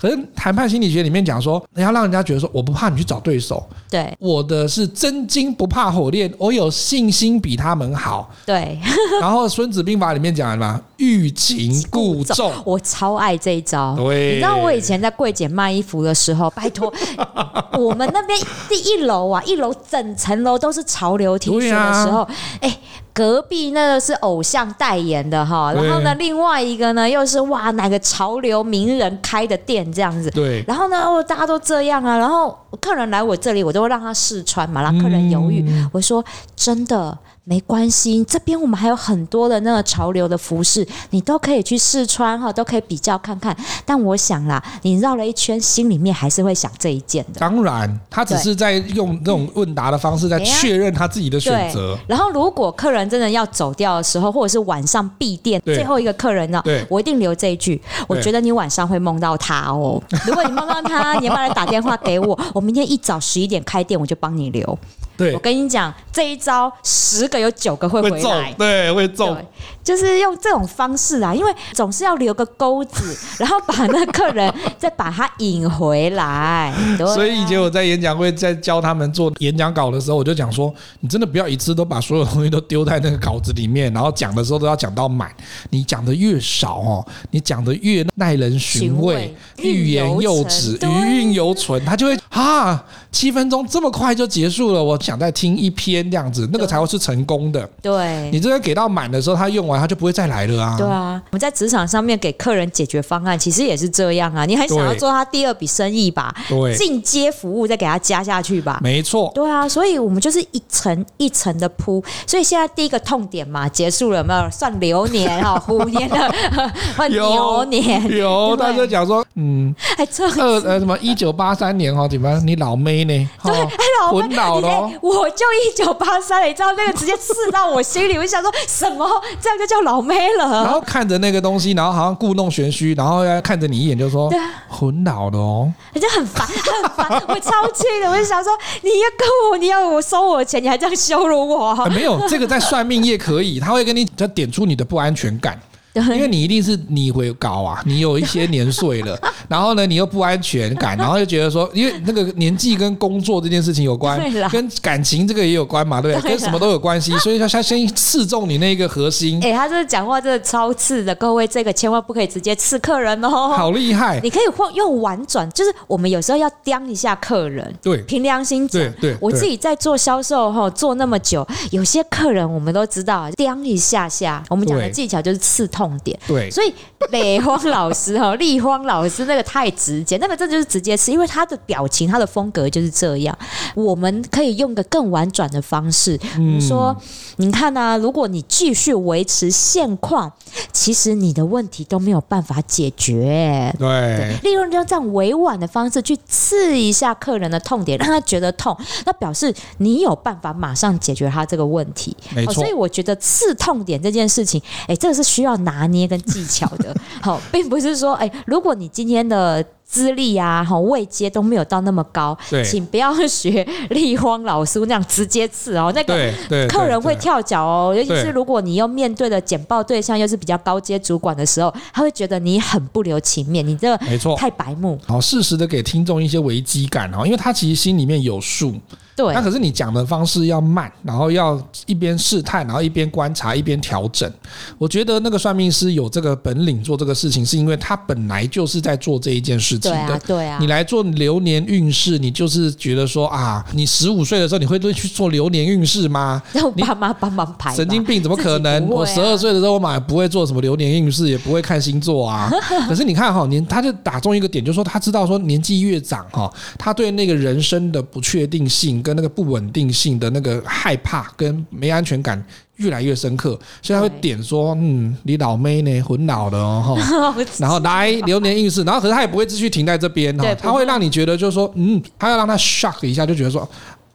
S1: 可是谈判心理学里面讲说，你要让人家觉得说，我不怕你去找对手。
S2: 对，
S1: 我的是真金不怕火炼，我有信心比他们好。
S2: 对。
S1: 然后《孙子兵法》里面讲什么？欲擒故纵，
S2: 我超爱这一招。对，你知道我以前在柜姐卖衣服的时候，拜托，我们那边第一楼啊，一楼整层楼都是潮流 T 恤的时候，哎、啊欸，隔壁那个是偶像代言的哈，然后呢，另外一个呢又是哇哪个潮流名人开的店这样子，
S1: 对，
S2: 然后呢，哦，大家都这样啊，然后客人来我这里，我都会让他试穿嘛，让客人犹豫，嗯、我说真的。没关系，这边我们还有很多的那个潮流的服饰，你都可以去试穿哈，都可以比较看看。但我想啦，你绕了一圈，心里面还是会想这一件的。
S1: 当然，他只是在用那种问答的方式在确认他自己的选择。
S2: 然后，如果客人真的要走掉的时候，或者是晚上闭店最后一个客人呢，我一定留这一句。我觉得你晚上会梦到他哦。如果你梦到他，你要不要来打电话给我？我明天一早十一点开店，我就帮你留。
S1: 对，
S2: 我跟你讲，这一招十个有九个会回来，
S1: 对，会中。
S2: 就是用这种方式啊，因为总是要留个钩子，然后把那客人再把他引回来。
S1: 所以以前我在演讲会在教他们做演讲稿的时候，我就讲说，你真的不要一次都把所有东西都丢在那个稿子里面，然后讲的时候都要讲到满。你讲的越少哦，你讲的越耐人寻味，欲言又止，余韵犹存，他就会啊，七分钟这么快就结束了，我想再听一篇这样子，那个才会是成功的。
S2: 对，
S1: 你这个给到满的时候，他用完。他就不会再来了啊！
S2: 对啊，我们在职场上面给客人解决方案，其实也是这样啊。你很想要做他第二笔生意吧？
S1: 对，
S2: 进阶服务再给他加下去吧。
S1: 没错。
S2: 对啊，所以我们就是一层一层的铺。所以现在第一个痛点嘛，结束了，有没有算流年哈？虎年的 牛年
S1: 有，有他就讲说，嗯，
S2: 还这
S1: 二呃什么一九八三年哈？怎么你老妹呢？
S2: 对，哎老妹，
S1: 老了，
S2: 我就一九八三，你知道那个直接刺到我心里，我就想说什么这样就。叫老妹了，
S1: 然后看着那个东西，然后好像故弄玄虚，然后要看着你一眼，就说：“很老的哦。”
S2: 人家很烦，很烦，我超气的，我就想说：“你要跟我，你要我收我的钱，你还这样羞辱我？”
S1: 没有，这个在算命业可以，他会跟你他点出你的不安全感。因为你一定是你会高啊，你有一些年岁了，然后呢，你又不安全感，然后又觉得说，因为那个年纪跟工作这件事情有关，跟感情这个也有关嘛，对不对？跟什么都有关系，所以他他先刺中你那个核心。
S2: 哎，他这讲话真的超刺的，各位这个千万不可以直接刺客人哦。
S1: 好厉害！
S2: 你可以换用婉转，就是我们有时候要刁一下客人。
S1: 对，
S2: 凭良心讲，
S1: 对对，
S2: 我自己在做销售哈做那么久，有些客人我们都知道，刁一下下，我们讲的技巧就是刺痛点。
S1: 对。
S2: 所以磊荒老师哈，立荒老师那个太直接，那个这就是直接吃，因为他的表情、他的风格就是这样。我们可以用个更婉转的方式，嗯，说，你看呢、啊，如果你继续维持现况，其实你的问题都没有办法解决。
S1: 对，对，
S2: 利用这样委婉的方式去刺一下客人的痛点，让他觉得痛，那表示你有办法马上解决他这个问题。
S1: 没错，
S2: 所以我觉得刺痛点这件事情，哎，这个是需要拿捏跟技巧。的，好，并不是说，哎，如果你今天的资历啊，好位阶都没有到那么高，对，请不要学立荒老师那样直接刺哦，那个客人会跳脚哦，尤其是如果你又面对的简报对象又是比较高阶主管的时候，他会觉得你很不留情面，你这个没错，太白目。
S1: 好，适时的给听众一些危机感哦，因为他其实心里面有数。
S2: 对，
S1: 那可是你讲的方式要慢，然后要一边试探，然后一边观察，一边调整。我觉得那个算命师有这个本领做这个事情，是因为他本来就是在做这一件事情的。对啊，
S2: 对啊。
S1: 你来做流年运势，你就是觉得说啊，你十五岁的时候你会去做流年运势吗？
S2: 让我爸妈帮忙排。
S1: 神经病，怎么可能？啊、我十二岁的时候，我马上不会做什么流年运势，也不会看星座啊。可是你看哈，年他就打中一个点，就是说他知道说年纪越长哈，他对那个人生的不确定性跟那个不稳定性的那个害怕跟没安全感越来越深刻，所以他会点说：“嗯，你老妹呢？很老的哦。” 然后来流年运势，然后可是他也不会继续停在这边哈，他会让你觉得就是说：“嗯，他要让他 shock 一下，就觉得说。”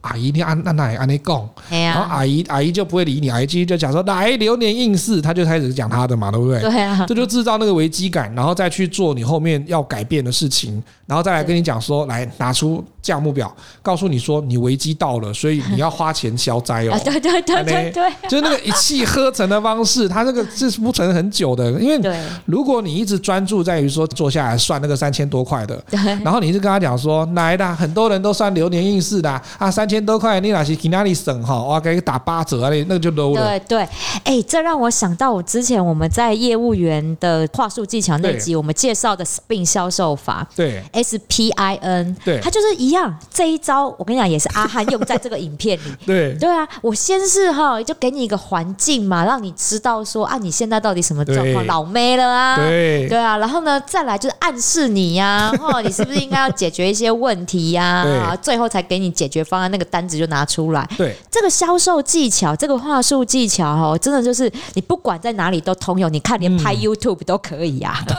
S1: 阿姨，你按按哪里按你讲，然后阿姨阿姨就不会理你，阿姨继续就讲说来流年应试，他就开始讲他的嘛，对不对？
S2: 对啊，
S1: 这就制造那个危机感，然后再去做你后面要改变的事情，然后再来跟你讲说，来拿出价目表，告诉你说你危机到了，所以你要花钱消灾哦。
S2: 对对对对对，
S1: 就是那个一气呵成的方式，它这个是不存很久的，因为如果你一直专注在于说坐下来算那个三千多块的，然后你就跟他讲说来的，很多人都算流年运势的啊，三千。多块，你哪是去哪里省哈？我给你打八折啊！那那个就 low 了。
S2: 对对，哎，这让我想到我之前我们在业务员的话术技巧那集，我们介绍的 SPIN 销售法。
S1: 对
S2: ，S P I N。
S1: 对，
S2: 他就是一样。这一招我跟你讲，也是阿汉用在这个影片里。
S1: 对
S2: 对啊，我先是哈，就给你一个环境嘛，让你知道说啊，你现在到底什么状况，老妹了啊？
S1: 对
S2: 对啊，然后呢，再来就是暗示你呀，哦，你是不是应该要解决一些问题呀？最后才给你解决方案那个。单子就拿出来，
S1: 对
S2: 这个销售技巧，这个话术技巧哦，真的就是你不管在哪里都通用。你看，连拍 YouTube 都可以呀、
S1: 啊。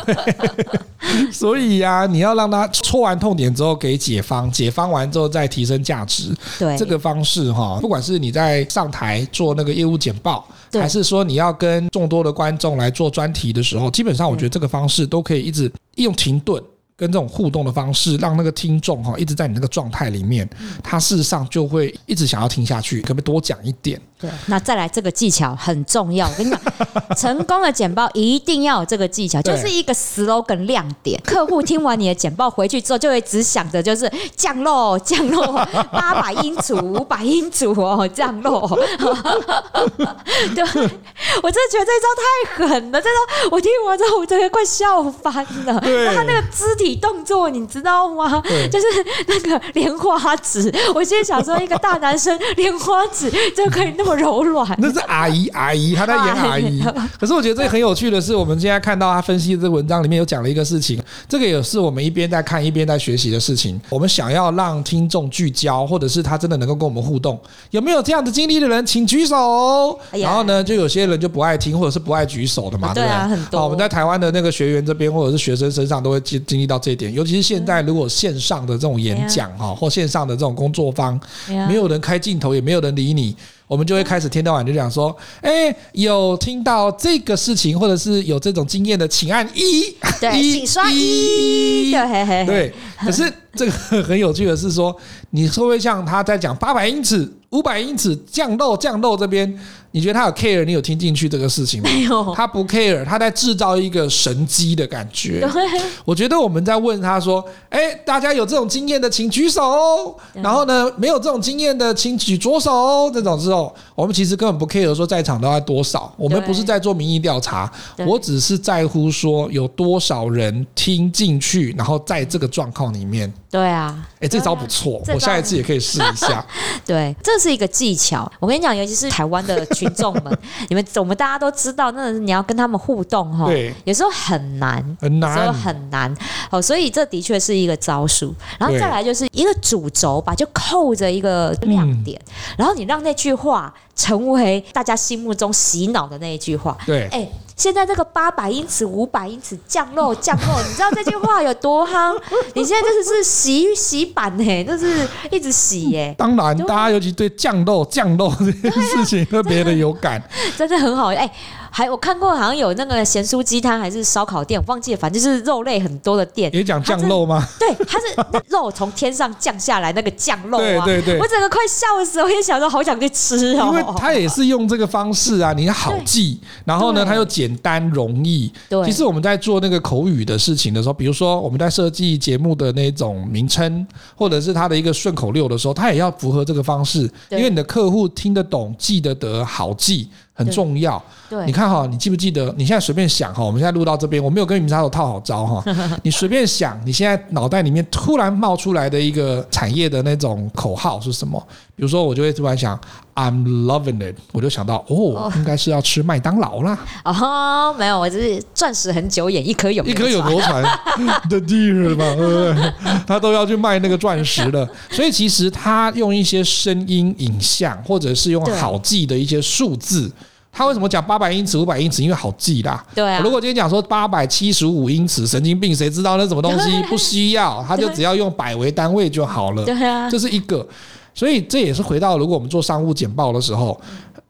S1: 所以呀、啊，你要让他戳完痛点之后给解方，解方完之后再提升价值。
S2: 对
S1: 这个方式哈，不管是你在上台做那个业务简报，还是说你要跟众多的观众来做专题的时候，基本上我觉得这个方式都可以一直用停顿。跟这种互动的方式，让那个听众哈一直在你那个状态里面，他事实上就会一直想要听下去。可不可以多讲一点？
S2: 对，那再来这个技巧很重要。我跟你讲，成功的简报一定要有这个技巧，就是一个 slogan 亮点。客户听完你的简报回去之后，就会只想着就是降落 降落八百英尺五百英尺哦降落。对，我真的觉得这招太狠了。这招我听完之后，我真的快笑翻了。那他那个肢体。动作你知道吗？就是那个莲花指，我现在想说，一个大男生莲花指就可以那么柔软。
S1: 那是阿姨，阿姨她在演 阿姨。可是我觉得这个很有趣的是，我们现在看到他分析的这个文章里面有讲了一个事情，这个也是我们一边在看一边在学习的事情。我们想要让听众聚焦，或者是他真的能够跟我们互动，有没有这样的经历的人，请举手。然后呢，就有些人就不爱听，或者是不爱举手的嘛，对不对？很多。我们在台湾的那个学员这边，或者是学生身上，都会经经历到。这一点，尤其是现在，如果线上的这种演讲哈，或线上的这种工作坊，没有人开镜头，也没有人理你，我们就会开始天到晚就讲说，哎，有听到这个事情，或者是有这种经验的，请按一，
S2: 对，请刷一，
S1: 对。可是这个很有趣的是说，你会不会像他在讲八百英尺、五百英尺降落降落这边？你觉得他有 care？你有听进去这个事情吗？没有，他不 care，他在制造一个神机的感觉。我觉得我们在问他说：“哎，大家有这种经验的，请举手哦。然后呢，没有这种经验的，请举左手哦。这种时候，我们其实根本不 care 说在场都要多少。我们不是在做民意调查，我只是在乎说有多少人听进去，然后在这个状况里面。
S2: 对啊，
S1: 哎，这招不错，我下一次也可以试一下。
S2: 对，这是一个技巧。我跟你讲，尤其是台湾的群众们，你们我们大家都知道，那你要跟他们互动哈，对，有时候很难，很难，有时候很难。哦，所以这的确是一个招数。然后再来就是一个主轴吧，就扣着一个亮点，然后你让那句话成为大家心目中洗脑的那一句话。
S1: 对，
S2: 哎。现在这个八百英尺、五百英尺降落降落，你知道这句话有多夯？你现在就是是洗洗版哎，就是一直洗耶。
S1: 当然，大家尤其对降落降落这件事情特别的有感，
S2: 真的很好哎。还我看过，好像有那个咸酥鸡摊还是烧烤店，我忘记了，反正就是肉类很多的店。
S1: 也讲酱肉吗？
S2: 对，它是肉从天上降下来那个酱肉啊！
S1: 对对对，
S2: 我整个快笑死，我也想说好想去吃哦。
S1: 因为它也是用这个方式啊，你好记，然后呢，它又简单容易。对，其实我们在做那个口语的事情的时候，比如说我们在设计节目的那种名称，或者是它的一个顺口溜的时候，它也要符合这个方式，因为你的客户听得懂、记得得、好记。很重要，对，你看哈，你记不记得？你现在随便想哈，我们现在录到这边，我没有跟你们插手套好招哈，你随便想，你现在脑袋里面突然冒出来的一个产业的那种口号是什么？比如说，我就会突然想，I'm loving it，我就想到哦，应该是要吃麦当劳啦。
S2: 哦，没有，我就是钻石很久眼，一颗有
S1: 一颗有流传 的 dear 嘛，对不对？他都要去卖那个钻石了，所以其实他用一些声音、影像，或者是用好记的一些数字。他为什么讲八百英尺、五百英尺？因为好记啦。对啊。如果今天讲说八百七十五英尺，神经病，谁知道那什么东西？不需要，他就只要用百为单位就好了。对啊。这是一个，所以这也是回到如果我们做商务简报的时候。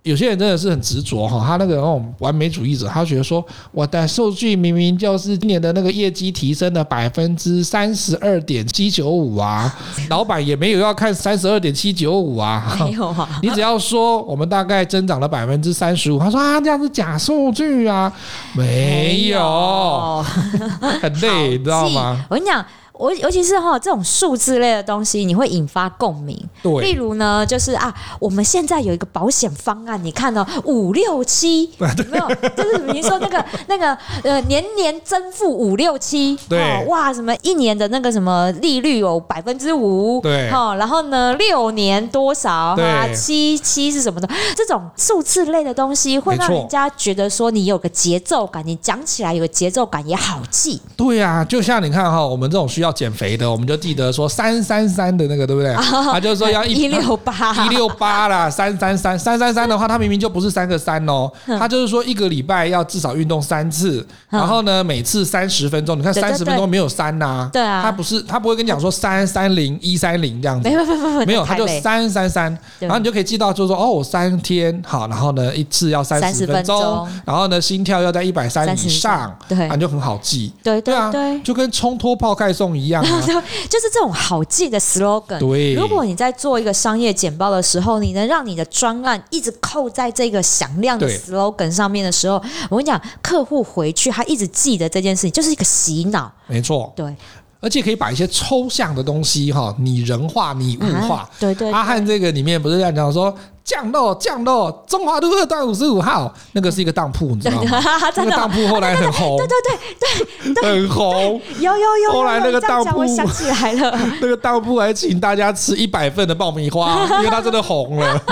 S1: 有些人真的是很执着哈，他那个那种完美主义者，他觉得说我的数据明明就是今年的那个业绩提升了百分之三十二点七九五啊，老板也没有要看三十二点七九五啊，没有啊，你只要说我们大概增长了百分之三十五，他说啊这样是假数据啊，没有，很累，你知道吗？
S2: 我跟你讲。我尤其是哈这种数字类的东西，你会引发共鸣。对，例如呢，就是啊，我们现在有一个保险方案，你看哦，五六七，有没有？就是比如说那个 那个呃年年增付五六七，对，哇，什么一年的那个什么利率有百分之五，对，哈，然后呢六年多少？啊，七七是什么的？这种数字类的东西会让人家觉得说你有个节奏感，你讲起来有个节奏感也好记。
S1: 对啊，就像你看哈，我们这种需要。要减肥的，我们就记得说三三三的那个，对不对？他就是说要
S2: 一六八。
S1: 一六八啦，三三三三三三的话，他明明就不是三个三哦，他就是说一个礼拜要至少运动三次，然后呢，每次三十分钟。你看三十分钟没有三呐？
S2: 对啊，
S1: 他不是他不会跟你讲说三三零一三零这样子，
S2: 没有没有
S1: 没有，他就三三三，然后你就可以记到，就是说哦，我三天好，然后呢一次要三十分钟，然后呢心跳要在一百三以上，对，那就很好记，
S2: 对对啊，
S1: 就跟冲脱泡盖送一样，
S2: 就是这种好记的 slogan。对，如果你在做一个商业简报的时候，你能让你的专案一直扣在这个响亮的 slogan 上面的时候，我跟你讲，客户回去他一直记得这件事情，就是一个洗脑。
S1: 没错，
S2: 对。
S1: 而且可以把一些抽象的东西哈，拟人化、拟物化。啊、
S2: 对，对对，
S1: 阿汉这个里面不是这样讲说，降落降落，中华路二段五十五号，那个是一一个当铺，你知道吗？那个当铺后来很红，
S2: 对对对对，
S1: 很红。
S2: 有有有，
S1: 后来那个当铺，
S2: 我想起来了，
S1: 那个当铺还请大家吃一百份的爆米花，因为它真的红了。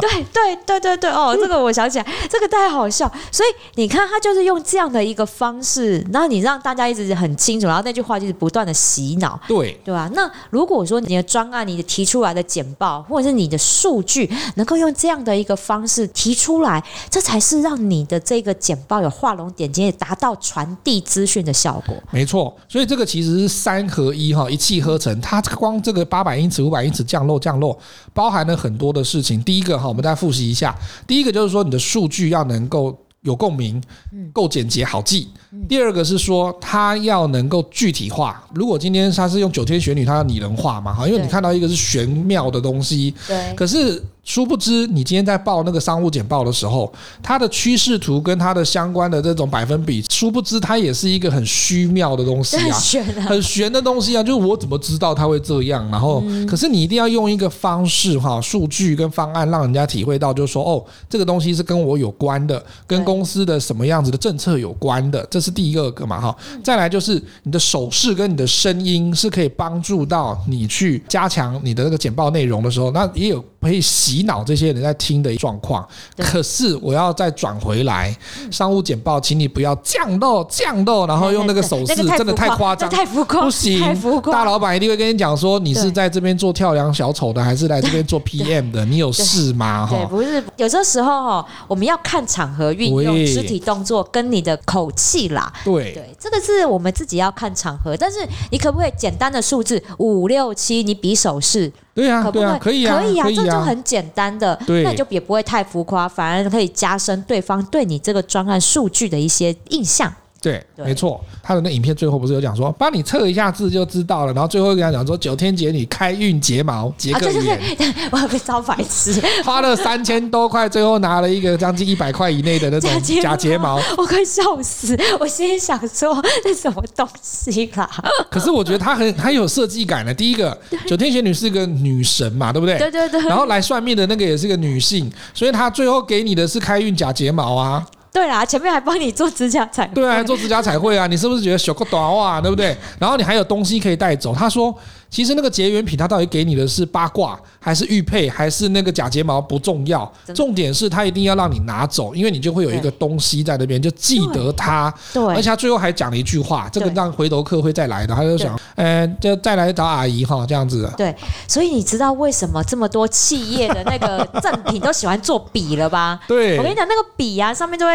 S2: 对对对对对哦，这个我想起来，这个太好笑。所以你看，他就是用这样的一个方式，然后你让大家一直很清楚，然后那句话就是不断的洗脑，
S1: 对
S2: 对吧？那如果说你的专案，你的提出来的简报，或者是你的数据，能够用这样的一个方式提出来，这才是让你的这个简报有画龙点睛，也达到传递资讯的效果。
S1: 没错，所以这个其实是三合一哈，一气呵成。它光这个八百英尺、五百英尺降落降落，包含了很多的事情。第一个哈，我们再复习一下。第一个就是说，你的数据要能够有共鸣，够简洁好记。第二个是说，它要能够具体化。如果今天它是用九天玄女，它要拟人化嘛？哈，因为你看到一个是玄妙的东西，对，可是。殊不知，你今天在报那个商务简报的时候，它的趋势图跟它的相关的这种百分比，殊不知它也是一个很虚妙的东西啊，很玄的东西啊。就是我怎么知道它会这样？然后，可是你一定要用一个方式哈，数据跟方案，让人家体会到，就是说，哦，这个东西是跟我有关的，跟公司的什么样子的政策有关的，这是第一个个嘛哈。再来就是你的手势跟你的声音是可以帮助到你去加强你的那个简报内容的时候，那也有可以洗。洗脑这些人在听的状况，可是我要再转回来，商务简报，请你不要降落降落，然后用那个 手势，真的太夸张，
S2: 太浮夸，
S1: 不行。大老板一定会跟你讲说，你是在这边做跳梁小丑的，还是来这边做 PM 的？你有事吗？
S2: 哈，不是，有些时候哈，我们要看场合运用肢体动作跟你的口气啦。
S1: 对
S2: 对，这个是我们自己要看场合，但是你可不可以简单的数字五六七，你比手势？
S1: 对呀，对呀，可以？啊，
S2: 可以啊，这就很简单的，那你就也不会太浮夸，反而可以加深对方对你这个专案数据的一些印象。
S1: 对，没错，他的那影片最后不是有讲说，帮你测一下字就知道了，然后最后跟他讲说，九天解女开运睫毛结个缘，
S2: 我要被招白痴，
S1: 花了三千多块，最后拿了一个将近一百块以内的那种假睫毛，
S2: 我快笑死，我心里想说这什么东西啦？
S1: 可是我觉得他很很有设计感的，第一个九天玄女是个女神嘛，对不对？
S2: 对对对，
S1: 然后来算命的那个也是个女性，所以她最后给你的是开运假睫毛啊。
S2: 对啦，前面还帮你做指甲彩绘，
S1: 对啊，做指甲彩绘啊，你是不是觉得小个短袜，对不对？然后你还有东西可以带走。他说，其实那个结缘品，它到底给你的是八卦，还是玉佩，还是那个假睫毛不重要，重点是他一定要让你拿走，因为你就会有一个东西在那边，就记得他。对，而且他最后还讲了一句话，这个让回头客会再来的，他就想，呃，就再来找阿姨哈，这样子。
S2: 对，所以你知道为什么这么多企业的那个赠品都喜欢做笔了吧？
S1: 对，
S2: 我跟你讲，那个笔啊，上面都会。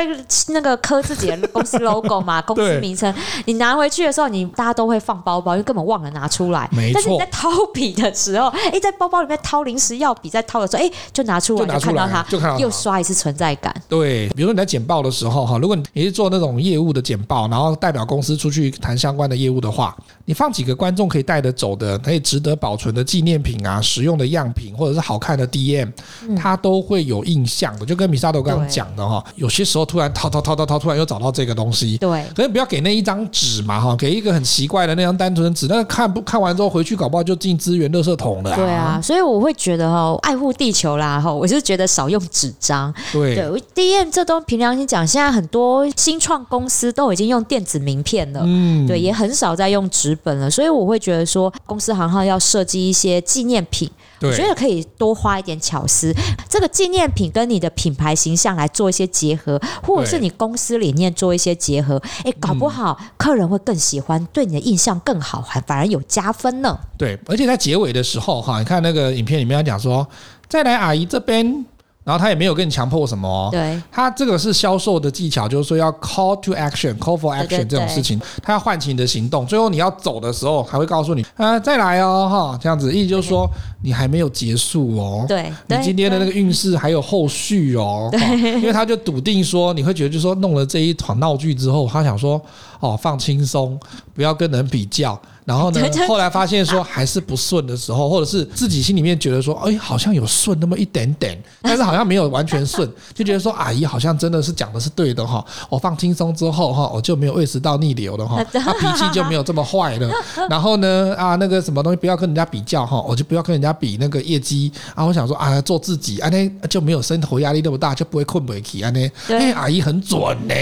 S2: 那个刻自己的公司 logo 嘛，公司名称，你拿回去的时候，你大家都会放包包，因为根本忘了拿出来。没错。在掏笔的时候，哎，在包包里面掏零食要笔，在掏的时候，哎，就拿出来，就看到它，就看到又刷一次存在感。
S1: 对，比如说你在简报的时候哈，如果你是做那种业务的简报，然后代表公司出去谈相关的业务的话，你放几个观众可以带得走的，可以值得保存的纪念品啊，实用的样品，或者是好看的 DM，它都会有印象的。就跟米萨豆刚刚讲的哈，有些时候突然掏掏。掏掏掏，突然又找到这个东西。对，可是不要给那一张纸嘛，哈，给一个很奇怪的那张单纯的纸，那看不看完之后回去搞不好就进资源垃圾桶了。
S2: 对啊，所以我会觉得哈，爱护地球啦哈，我是觉得少用纸张。
S1: 对
S2: 对，DM 这都凭良心讲，现在很多新创公司都已经用电子名片了，嗯，对，也很少再用纸本了。所以我会觉得说，公司行号要设计一些纪念品。我觉得可以多花一点巧思，这个纪念品跟你的品牌形象来做一些结合，或者是你公司理念做一些结合，哎，搞不好客人会更喜欢，对你的印象更好，还反而有加分呢。
S1: 对，而且在结尾的时候哈，你看那个影片里面要讲说，再来阿姨这边。然后他也没有跟你强迫什么哦，
S2: 对，
S1: 他这个是销售的技巧，就是说要 call to action，call for action 这种事情，他要唤起你的行动，最后你要走的时候还会告诉你啊，再来哦哈，这样子。意思就是说你还没有结束哦，
S2: 对，
S1: 你今天的那个运势还有后续哦，对，因为他就笃定说你会觉得就是说弄了这一场闹剧之后，他想说哦放轻松，不要跟人比较。然后呢，后来发现说还是不顺的时候，或者是自己心里面觉得说，哎，好像有顺那么一点点，但是好像没有完全顺，就觉得说阿姨好像真的是讲的是对的哈。我放轻松之后哈，我就没有胃食道逆流了哈，他脾气就没有这么坏了。然后呢，啊那个什么东西不要跟人家比较哈，我就不要跟人家比那个业绩啊。我想说啊，做自己啊，那就没有生活压力那么大，就不会困不起啊。那哎，阿姨很准呢。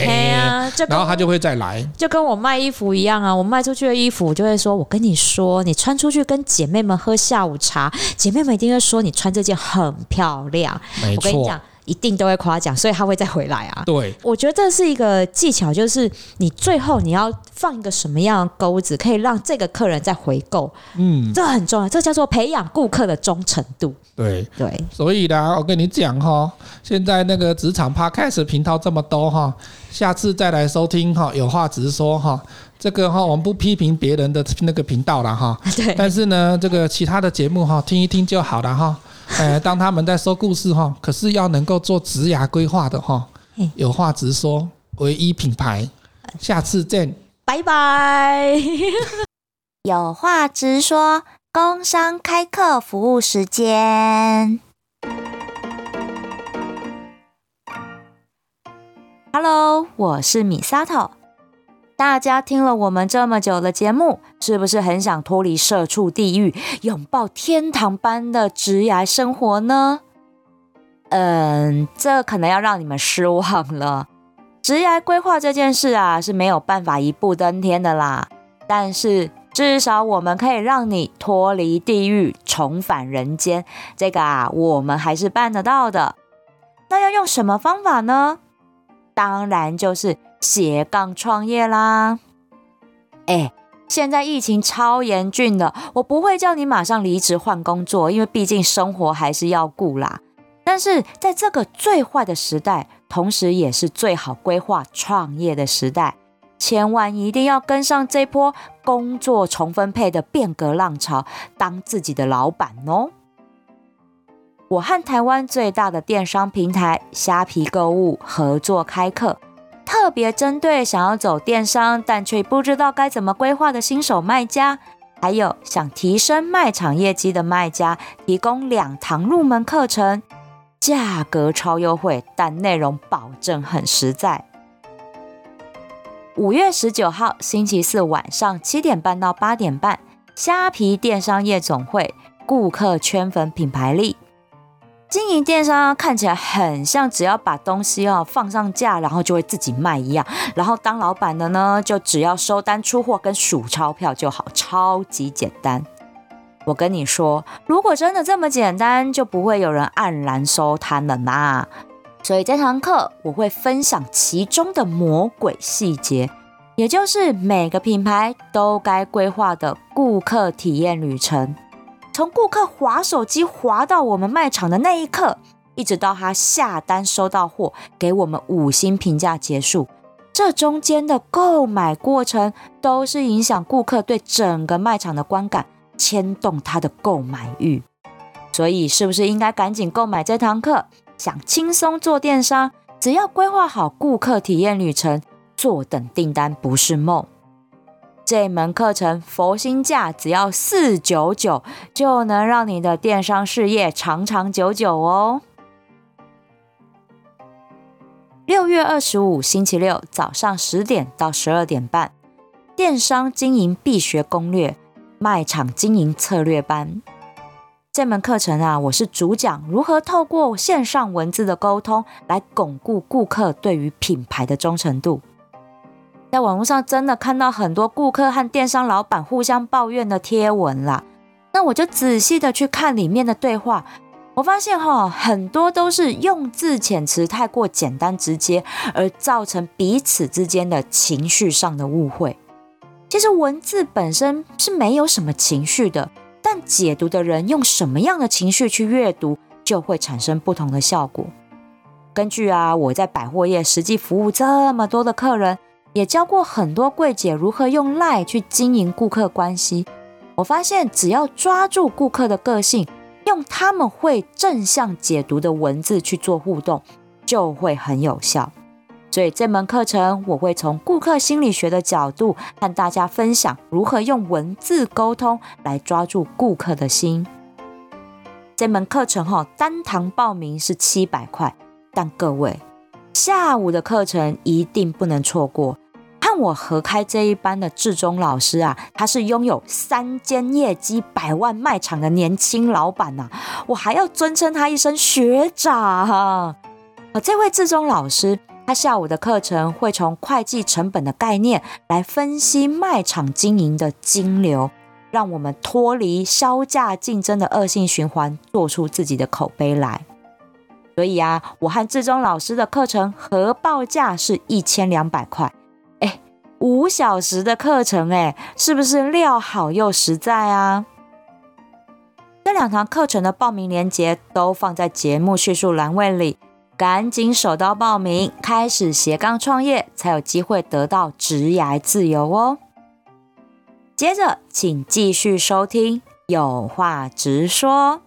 S1: 然后他就会再来，
S2: 就跟我卖衣服一样啊，我卖出去的衣服，我就会说。我跟你说，你穿出去跟姐妹们喝下午茶，姐妹们一定会说你穿这件很漂亮。我跟你讲。一定都会夸奖，所以他会再回来啊。
S1: 对，
S2: 我觉得这是一个技巧，就是你最后你要放一个什么样的钩子，可以让这个客人再回购。嗯，这很重要，这叫做培养顾客的忠诚度。
S1: 对
S2: 对，
S1: 所以呢，我跟你讲哈，现在那个职场 Podcast 频道这么多哈，下次再来收听哈，有话直说哈。这个哈，我们不批评别人的那个频道了哈。
S2: 对。
S1: 但是呢，这个其他的节目哈，听一听就好了哈。呃，当他们在说故事哈，可是要能够做职涯规划的哈，有话直说，唯一品牌，下次见，
S2: 拜拜。
S3: 有话直说，工商开课服务时间。Hello，我是米萨头。大家听了我们这么久的节目，是不是很想脱离社畜地狱，拥抱天堂般的职涯生活呢？嗯，这可能要让你们失望了。职涯规划这件事啊，是没有办法一步登天的啦。但是至少我们可以让你脱离地狱，重返人间。这个啊，我们还是办得到的。那要用什么方法呢？当然就是。斜杠创业啦！哎，现在疫情超严峻的，我不会叫你马上离职换工作，因为毕竟生活还是要顾啦。但是在这个最坏的时代，同时也是最好规划创业的时代，千万一定要跟上这波工作重分配的变革浪潮，当自己的老板哦！我和台湾最大的电商平台虾皮购物合作开课。特别针对想要走电商但却不知道该怎么规划的新手卖家，还有想提升卖场业绩的卖家，提供两堂入门课程，价格超优惠，但内容保证很实在。五月十九号星期四晚上七点半到八点半，虾皮电商夜总会，顾客圈粉品牌力。经营电商看起来很像只要把东西哦放上架，然后就会自己卖一样。然后当老板的呢，就只要收单出货跟数钞票就好，超级简单。我跟你说，如果真的这么简单，就不会有人黯然收摊了啦。所以这堂课我会分享其中的魔鬼细节，也就是每个品牌都该规划的顾客体验旅程。从顾客滑手机滑到我们卖场的那一刻，一直到他下单收到货，给我们五星评价结束，这中间的购买过程都是影响顾客对整个卖场的观感，牵动他的购买欲。所以，是不是应该赶紧购买这堂课？想轻松做电商，只要规划好顾客体验旅程，坐等订单不是梦。这门课程佛心价只要四九九，就能让你的电商事业长长久久哦。六月二十五星期六早上十点到十二点半，电商经营必学攻略，卖场经营策略班。这门课程啊，我是主讲如何透过线上文字的沟通来巩固顾客对于品牌的忠诚度。在网络上真的看到很多顾客和电商老板互相抱怨的贴文啦，那我就仔细的去看里面的对话，我发现哈，很多都是用字遣词太过简单直接，而造成彼此之间的情绪上的误会。其实文字本身是没有什么情绪的。但解读的人用什么样的情绪去阅读，就会产生不同的效果。根据啊，我在百货业实际服务这么多的客人，也教过很多柜姐如何用 lie 去经营顾客关系。我发现，只要抓住顾客的个性，用他们会正向解读的文字去做互动，就会很有效。所以这门课程，我会从顾客心理学的角度和大家分享如何用文字沟通来抓住顾客的心。这门课程哈，单堂报名是七百块，但各位下午的课程一定不能错过。我合开这一班的志忠老师啊，他是拥有三间业绩百万卖场的年轻老板呐，我还要尊称他一声学长哈。这位志忠老师。他下午的课程会从会计成本的概念来分析卖场经营的金流，让我们脱离销价竞争的恶性循环，做出自己的口碑来。所以啊，我和志忠老师的课程合报价是一千两百块，五小时的课程诶是不是料好又实在啊？这两堂课程的报名链接都放在节目叙述栏位里赶紧手刀报名开始斜杠创业才有机会得到职涯自由哦。接着请继续收听有话直说。